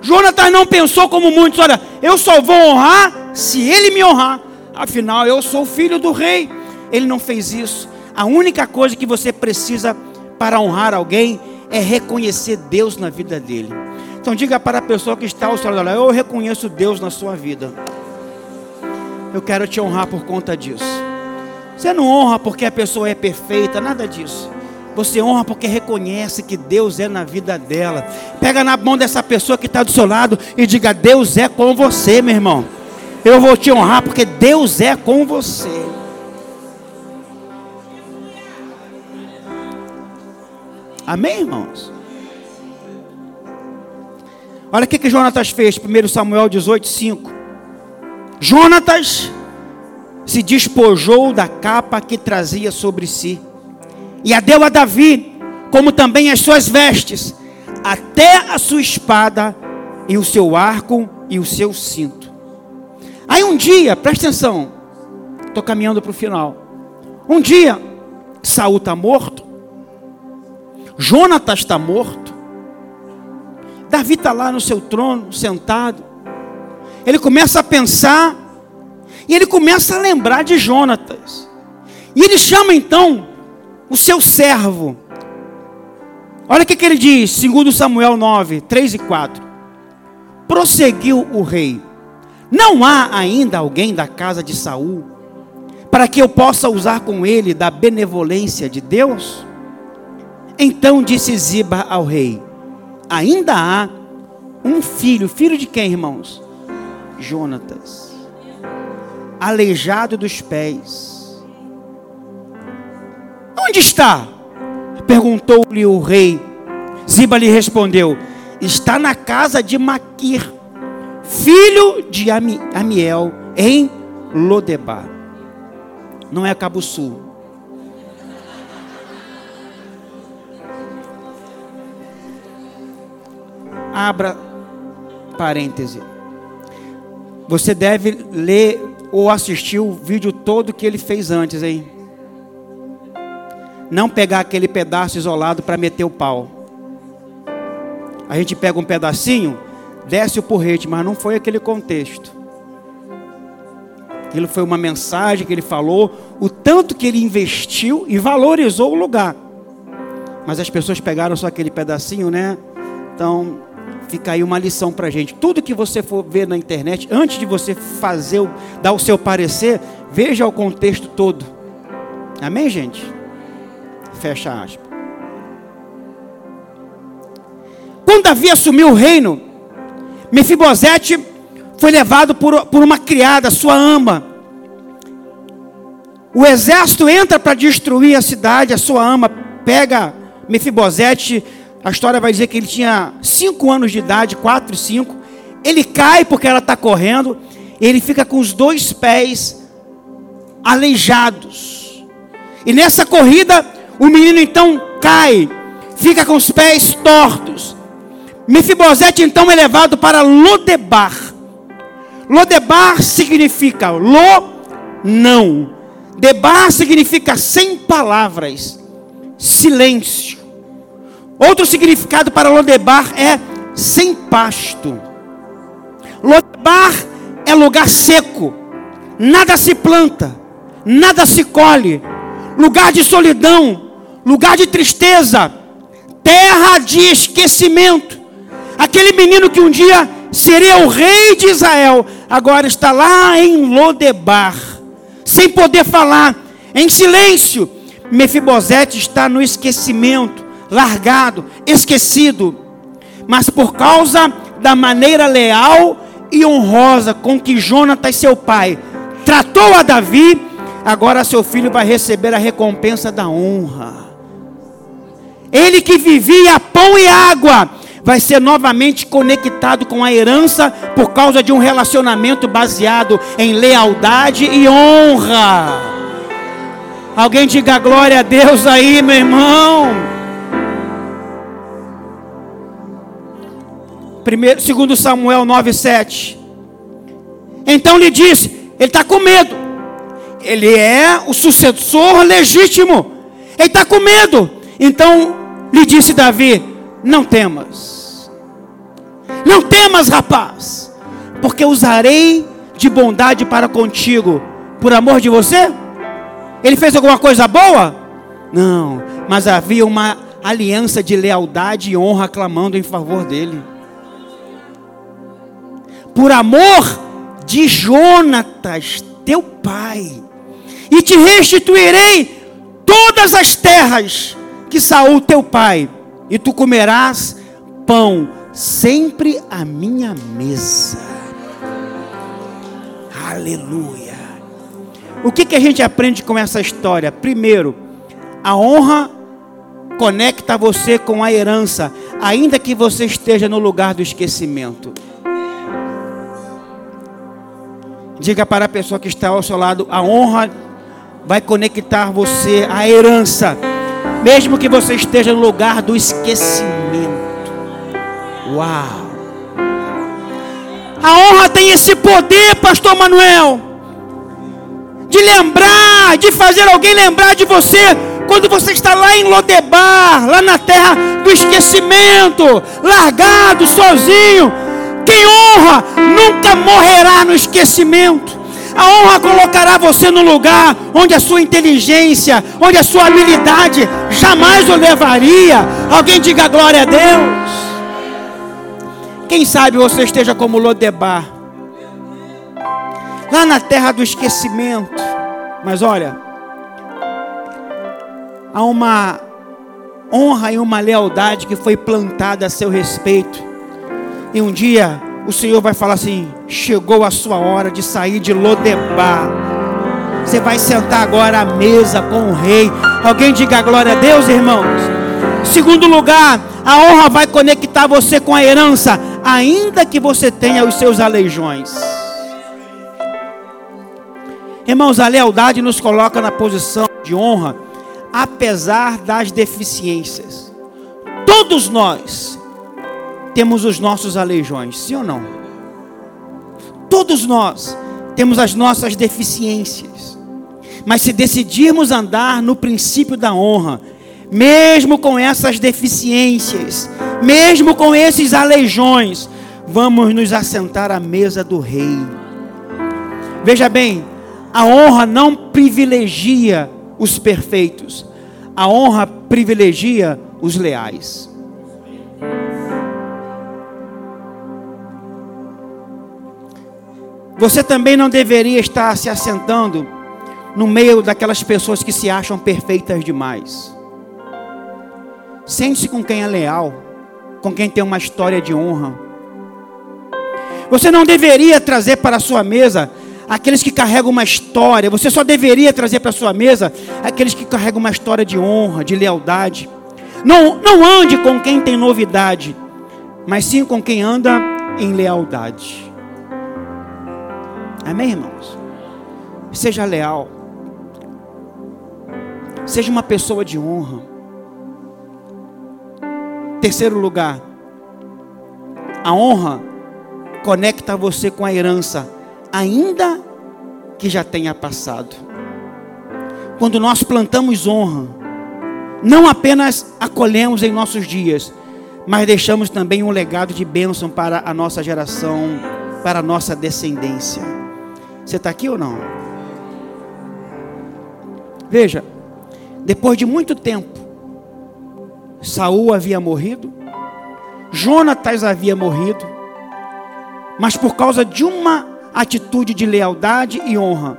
Jonatas não pensou como muitos, olha, eu só vou honrar se ele me honrar. Afinal, eu sou filho do rei. Ele não fez isso. A única coisa que você precisa para honrar alguém é reconhecer Deus na vida dele. Então diga para a pessoa que está ao seu lado, eu reconheço Deus na sua vida. Eu quero te honrar por conta disso. Você não honra porque a pessoa é perfeita, nada disso. Você honra porque reconhece que Deus é na vida dela. Pega na mão dessa pessoa que está do seu lado e diga: Deus é com você, meu irmão. Eu vou te honrar porque Deus é com você. Amém, irmãos? Olha o que, que Jonatas fez, 1 Samuel 18, 5. Jonatas se despojou da capa que trazia sobre si, e a deu a Davi, como também as suas vestes, até a sua espada, e o seu arco e o seu cinto. Aí um dia, presta atenção, estou caminhando para o final. Um dia, Saul está morto, Jonatas está morto. Davi está lá no seu trono, sentado. Ele começa a pensar. E ele começa a lembrar de Jonatas. E ele chama então o seu servo. Olha o que, que ele diz, segundo Samuel 9, 3 e 4. Prosseguiu o rei. Não há ainda alguém da casa de Saul para que eu possa usar com ele da benevolência de Deus? Então disse Ziba ao rei: Ainda há um filho, filho de quem, irmãos? Jonatas, aleijado dos pés. Onde está? Perguntou-lhe o rei. Ziba lhe respondeu: Está na casa de Maquir, filho de Amiel, em Lodebar. Não é Cabo Sul. Abra parêntese. Você deve ler ou assistir o vídeo todo que ele fez antes, hein? Não pegar aquele pedaço isolado para meter o pau. A gente pega um pedacinho, desce o porrete, mas não foi aquele contexto. Aquilo foi uma mensagem que ele falou, o tanto que ele investiu e valorizou o lugar. Mas as pessoas pegaram só aquele pedacinho, né? Então, Fica aí uma lição para a gente. Tudo que você for ver na internet, antes de você fazer, dar o seu parecer, veja o contexto todo. Amém, gente? Fecha aspas. Quando Davi assumiu o reino, Mefibosete foi levado por, por uma criada, sua ama. O exército entra para destruir a cidade, a sua ama pega Mefibosete a história vai dizer que ele tinha cinco anos de idade, quatro, cinco. Ele cai porque ela está correndo. Ele fica com os dois pés aleijados. E nessa corrida, o menino então cai, fica com os pés tortos. Mefibosete então é levado para Lodebar. Lodebar significa lo não. Debar significa sem palavras, silêncio. Outro significado para Lodebar é sem pasto. Lodebar é lugar seco, nada se planta, nada se colhe, lugar de solidão, lugar de tristeza, terra de esquecimento. Aquele menino que um dia seria o rei de Israel, agora está lá em Lodebar, sem poder falar, em silêncio. Mefibosete está no esquecimento largado, esquecido. Mas por causa da maneira leal e honrosa com que Jonatas, seu pai, tratou a Davi, agora seu filho vai receber a recompensa da honra. Ele que vivia pão e água, vai ser novamente conectado com a herança por causa de um relacionamento baseado em lealdade e honra. Alguém diga glória a Deus aí, meu irmão. Primeiro, segundo Samuel 9:7. Então lhe disse, ele está com medo. Ele é o sucessor legítimo. Ele está com medo. Então lhe disse Davi: Não temas. Não temas, rapaz, porque usarei de bondade para contigo, por amor de você. Ele fez alguma coisa boa? Não, mas havia uma aliança de lealdade e honra clamando em favor dele. Por amor de Jonatas, teu pai, e te restituirei todas as terras que Saul teu pai, e tu comerás pão sempre à minha mesa. Aleluia. O que, que a gente aprende com essa história? Primeiro, a honra conecta você com a herança, ainda que você esteja no lugar do esquecimento. Diga para a pessoa que está ao seu lado: a honra vai conectar você à herança, mesmo que você esteja no lugar do esquecimento. Uau! A honra tem esse poder, Pastor Manuel, de lembrar, de fazer alguém lembrar de você quando você está lá em Lodebar, lá na terra do esquecimento, largado, sozinho. Quem honra nunca morrerá no esquecimento. A honra colocará você no lugar onde a sua inteligência, onde a sua habilidade jamais o levaria. Alguém diga glória a Deus. Quem sabe você esteja como Lodebar, lá na terra do esquecimento. Mas olha, há uma honra e uma lealdade que foi plantada a seu respeito. E um dia o Senhor vai falar assim: chegou a sua hora de sair de Lodebar. Você vai sentar agora à mesa com o rei. Alguém diga glória a Deus, irmãos. Segundo lugar, a honra vai conectar você com a herança ainda que você tenha os seus aleijões. Irmãos, a lealdade nos coloca na posição de honra, apesar das deficiências. Todos nós temos os nossos aleijões, sim ou não? Todos nós temos as nossas deficiências. Mas se decidirmos andar no princípio da honra, mesmo com essas deficiências, mesmo com esses aleijões, vamos nos assentar à mesa do rei. Veja bem, a honra não privilegia os perfeitos, a honra privilegia os leais. Você também não deveria estar se assentando no meio daquelas pessoas que se acham perfeitas demais. Sente-se com quem é leal, com quem tem uma história de honra. Você não deveria trazer para a sua mesa aqueles que carregam uma história. Você só deveria trazer para a sua mesa aqueles que carregam uma história de honra, de lealdade. Não, não ande com quem tem novidade, mas sim com quem anda em lealdade. Amém, irmãos? Seja leal. Seja uma pessoa de honra. Terceiro lugar, a honra conecta você com a herança, ainda que já tenha passado. Quando nós plantamos honra, não apenas acolhemos em nossos dias, mas deixamos também um legado de bênção para a nossa geração, para a nossa descendência. Você está aqui ou não? Veja, depois de muito tempo, Saul havia morrido, Jonatas havia morrido, mas por causa de uma atitude de lealdade e honra,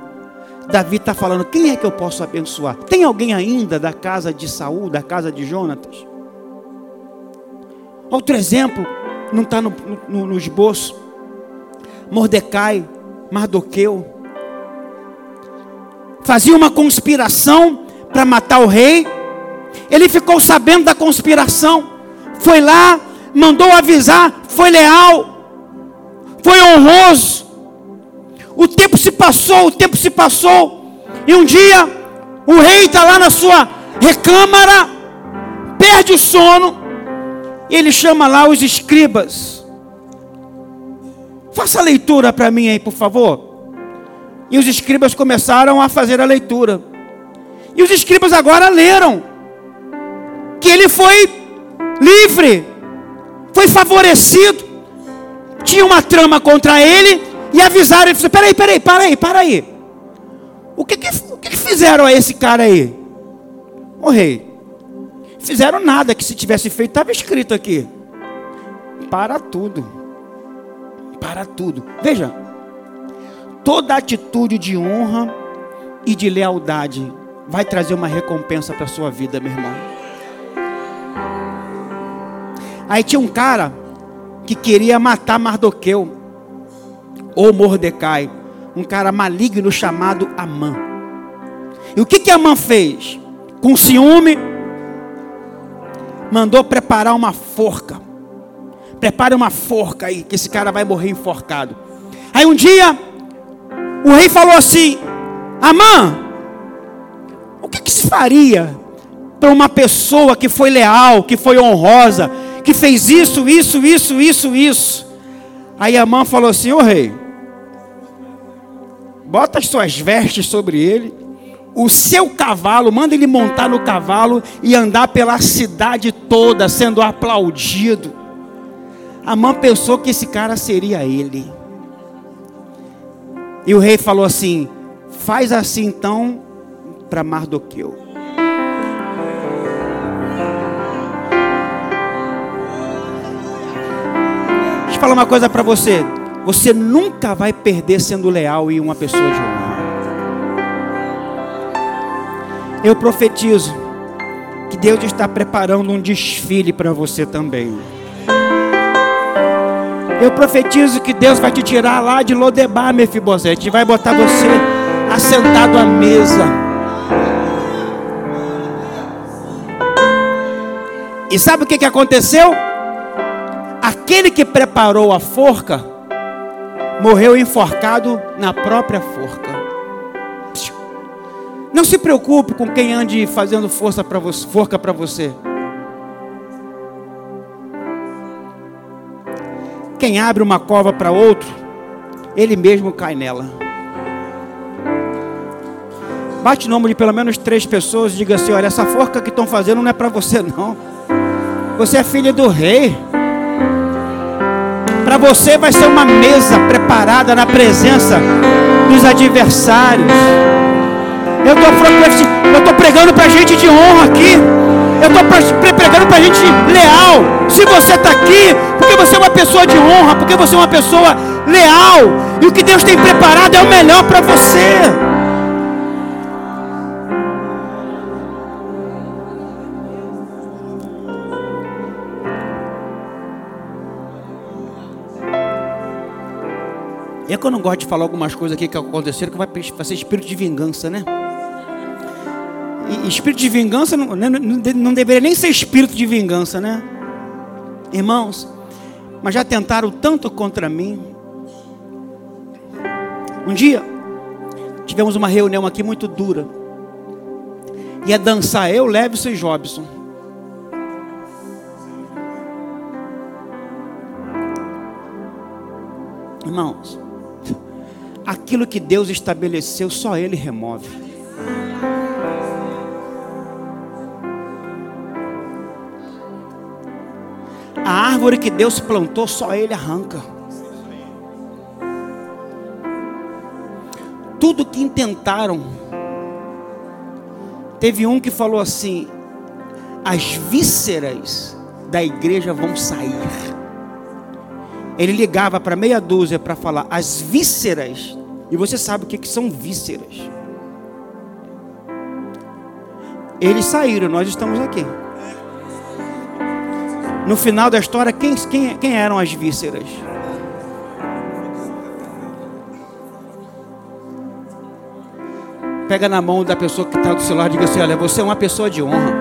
Davi está falando: quem é que eu posso abençoar? Tem alguém ainda da casa de Saul, da casa de Jonatas? Outro exemplo, não está no, no, no esboço. Mordecai, Mardoqueu, fazia uma conspiração para matar o rei ele ficou sabendo da conspiração, foi lá, mandou avisar, foi leal, foi honroso. O tempo se passou, o tempo se passou, e um dia o rei está lá na sua recâmara, perde o sono, e ele chama lá os escribas. Faça a leitura para mim aí, por favor. E os escribas começaram a fazer a leitura. E os escribas agora leram que ele foi livre, foi favorecido. Tinha uma trama contra ele e avisaram ele: peraí, peraí, para aí, para aí. O que, que, o que, fizeram a esse cara aí? Ô rei, fizeram nada que se tivesse feito, estava escrito aqui. Para tudo. Para tudo. Veja, toda atitude de honra e de lealdade vai trazer uma recompensa para a sua vida, meu irmão. Aí tinha um cara que queria matar Mardoqueu ou Mordecai, um cara maligno chamado Amã. E o que que Amã fez? Com ciúme, mandou preparar uma forca. Prepare uma forca aí, que esse cara vai morrer enforcado. Aí um dia, o rei falou assim: Amã, o que, que se faria para uma pessoa que foi leal, que foi honrosa, que fez isso, isso, isso, isso, isso? Aí Amã falou assim: Ô rei, bota as suas vestes sobre ele, o seu cavalo, manda ele montar no cavalo e andar pela cidade toda sendo aplaudido. Amã pensou que esse cara seria ele. E o rei falou assim: Faz assim então para Mardoqueu. Deixa eu falar uma coisa para você. Você nunca vai perder sendo leal e uma pessoa de honra. Eu profetizo que Deus está preparando um desfile para você também. Eu profetizo que Deus vai te tirar lá de Lodebar, Mefibosete, e vai botar você assentado à mesa. E sabe o que, que aconteceu? Aquele que preparou a forca morreu enforcado na própria forca. Não se preocupe com quem ande fazendo força para você, forca para você. Quem abre uma cova para outro, ele mesmo cai nela. Bate o nome de pelo menos três pessoas e diga assim: olha, essa forca que estão fazendo não é para você, não. Você é filho do rei. Para você vai ser uma mesa preparada na presença dos adversários. Eu estou pregando para gente de honra aqui. Eu estou pregando para gente leal. Se você está aqui, porque você é uma pessoa de honra, porque você é uma pessoa leal, e o que Deus tem preparado é o melhor para você. É que eu não gosto de falar algumas coisas aqui que aconteceram que vai, vai ser espírito de vingança, né? E espírito de vingança não, não, não deveria nem ser espírito de vingança, né? Irmãos, mas já tentaram tanto contra mim. Um dia, tivemos uma reunião aqui muito dura. Ia dançar eu, Levison e Jobson. Irmãos, aquilo que Deus estabeleceu, só Ele remove. Árvore que Deus plantou, só Ele arranca. Tudo que intentaram, teve um que falou assim: as vísceras da igreja vão sair. Ele ligava para meia dúzia para falar as vísceras. E você sabe o que, que são vísceras. Eles saíram, nós estamos aqui. No final da história, quem, quem, quem eram as vísceras? Pega na mão da pessoa que está do seu lado e diga assim: Olha, você é uma pessoa de honra.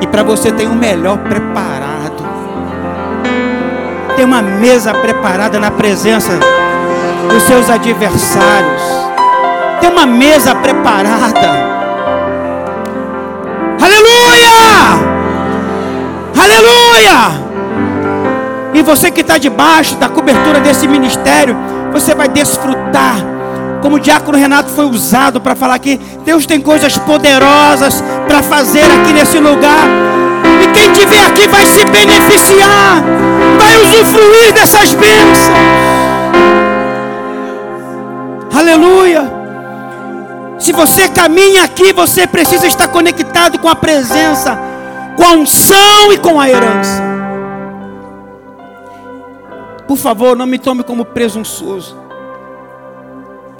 E, e para você tem o melhor preparado. Tem uma mesa preparada na presença dos seus adversários. Tem uma mesa preparada. Aleluia! E você que está debaixo da cobertura desse ministério, você vai desfrutar. Como o diácono Renato foi usado para falar que Deus tem coisas poderosas para fazer aqui nesse lugar. E quem estiver aqui vai se beneficiar, vai usufruir dessas bênçãos. Aleluia. Se você caminha aqui, você precisa estar conectado com a presença, com a unção e com a herança. Por favor, não me tome como presunçoso.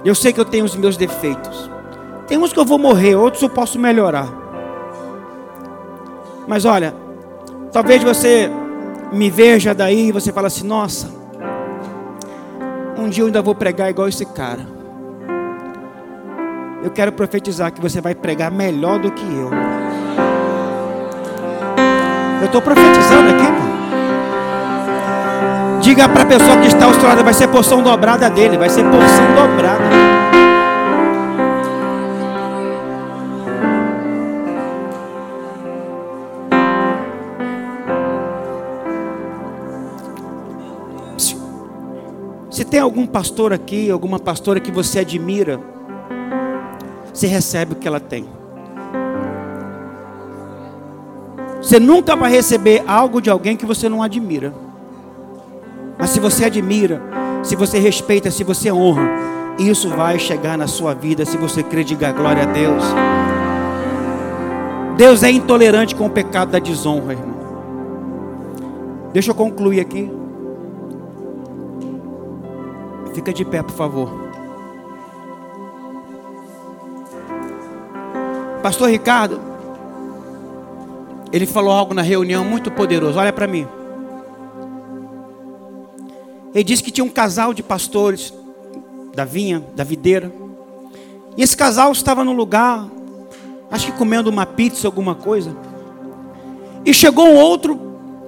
Eu sei que eu tenho os meus defeitos. Tem uns que eu vou morrer, outros eu posso melhorar. Mas olha, talvez você me veja daí e você fala assim: nossa, um dia eu ainda vou pregar igual esse cara. Eu quero profetizar que você vai pregar melhor do que eu. Eu estou profetizando aqui, irmão. Diga para a pessoa que está ao lado, vai ser porção dobrada dele, vai ser porção dobrada. Se tem algum pastor aqui, alguma pastora que você admira, você recebe o que ela tem. Você nunca vai receber algo de alguém que você não admira. Mas se você admira, se você respeita, se você honra, isso vai chegar na sua vida se você crer, diga glória a Deus. Deus é intolerante com o pecado da desonra, irmão. Deixa eu concluir aqui. Fica de pé, por favor. Pastor Ricardo, ele falou algo na reunião muito poderoso. Olha para mim. Ele disse que tinha um casal de pastores da vinha, da videira. E esse casal estava no lugar, acho que comendo uma pizza, alguma coisa. E chegou um outro,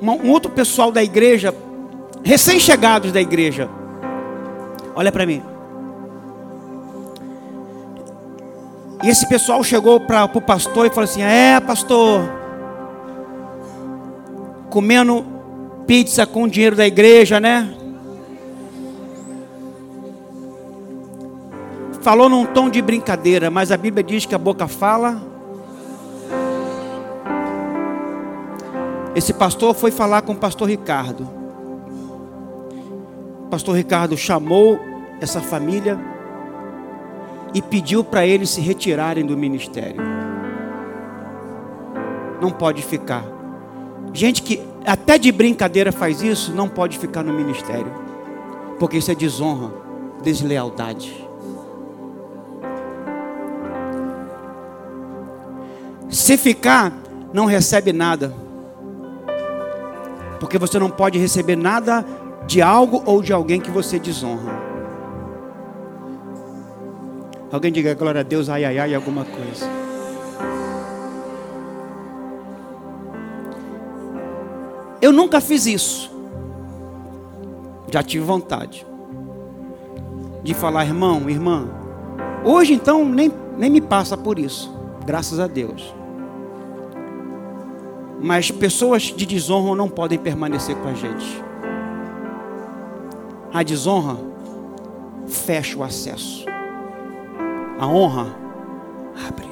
um outro pessoal da igreja, recém-chegados da igreja. Olha para mim. E esse pessoal chegou para o pastor e falou assim: É, pastor, comendo pizza com o dinheiro da igreja, né? Falou num tom de brincadeira, mas a Bíblia diz que a boca fala. Esse pastor foi falar com o pastor Ricardo. O pastor Ricardo chamou essa família e pediu para eles se retirarem do ministério. Não pode ficar. Gente que até de brincadeira faz isso, não pode ficar no ministério. Porque isso é desonra, deslealdade. Se ficar, não recebe nada. Porque você não pode receber nada de algo ou de alguém que você desonra. Alguém diga glória a Deus, ai, ai, ai, alguma coisa. Eu nunca fiz isso. Já tive vontade de falar, irmão, irmã. Hoje então nem, nem me passa por isso, graças a Deus. Mas pessoas de desonra não podem permanecer com a gente. A desonra fecha o acesso. A honra abre.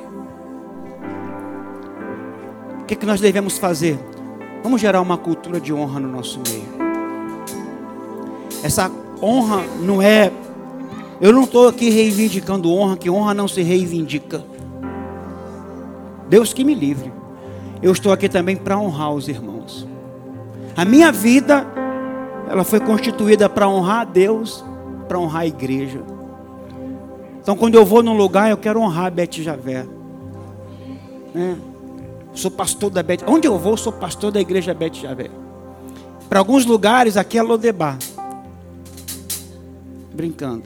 O que, é que nós devemos fazer? Vamos gerar uma cultura de honra no nosso meio. Essa honra não é. Eu não estou aqui reivindicando honra, que honra não se reivindica. Deus que me livre. Eu estou aqui também para honrar os irmãos. A minha vida, ela foi constituída para honrar a Deus, para honrar a igreja. Então, quando eu vou num lugar, eu quero honrar Bete Javé. Né? Sou pastor da Bete. Onde eu vou, sou pastor da igreja Bete Javé. Para alguns lugares, aqui é Lodebar. Brincando.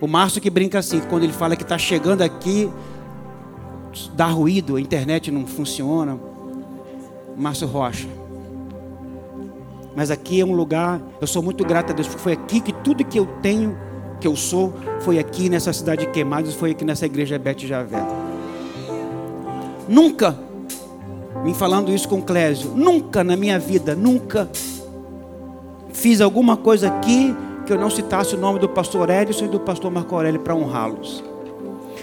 O Márcio que brinca assim, quando ele fala que está chegando aqui, dá ruído, a internet não funciona. Márcio Rocha. Mas aqui é um lugar, eu sou muito grato a Deus, porque foi aqui que tudo que eu tenho que eu sou foi aqui nessa cidade de Queimados, foi aqui nessa igreja Bete Javé. Nunca, me falando isso com Clésio, nunca na minha vida, nunca fiz alguma coisa aqui que eu não citasse o nome do pastor Edson e do pastor Marco Aurélio para honrá-los.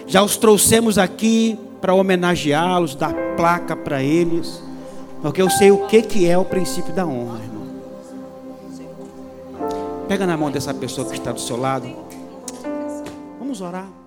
Já os trouxemos aqui para homenageá-los, dar placa para eles, porque eu sei o que, que é o princípio da honra, irmão. Pega na mão dessa pessoa que está do seu lado. Vamos orar.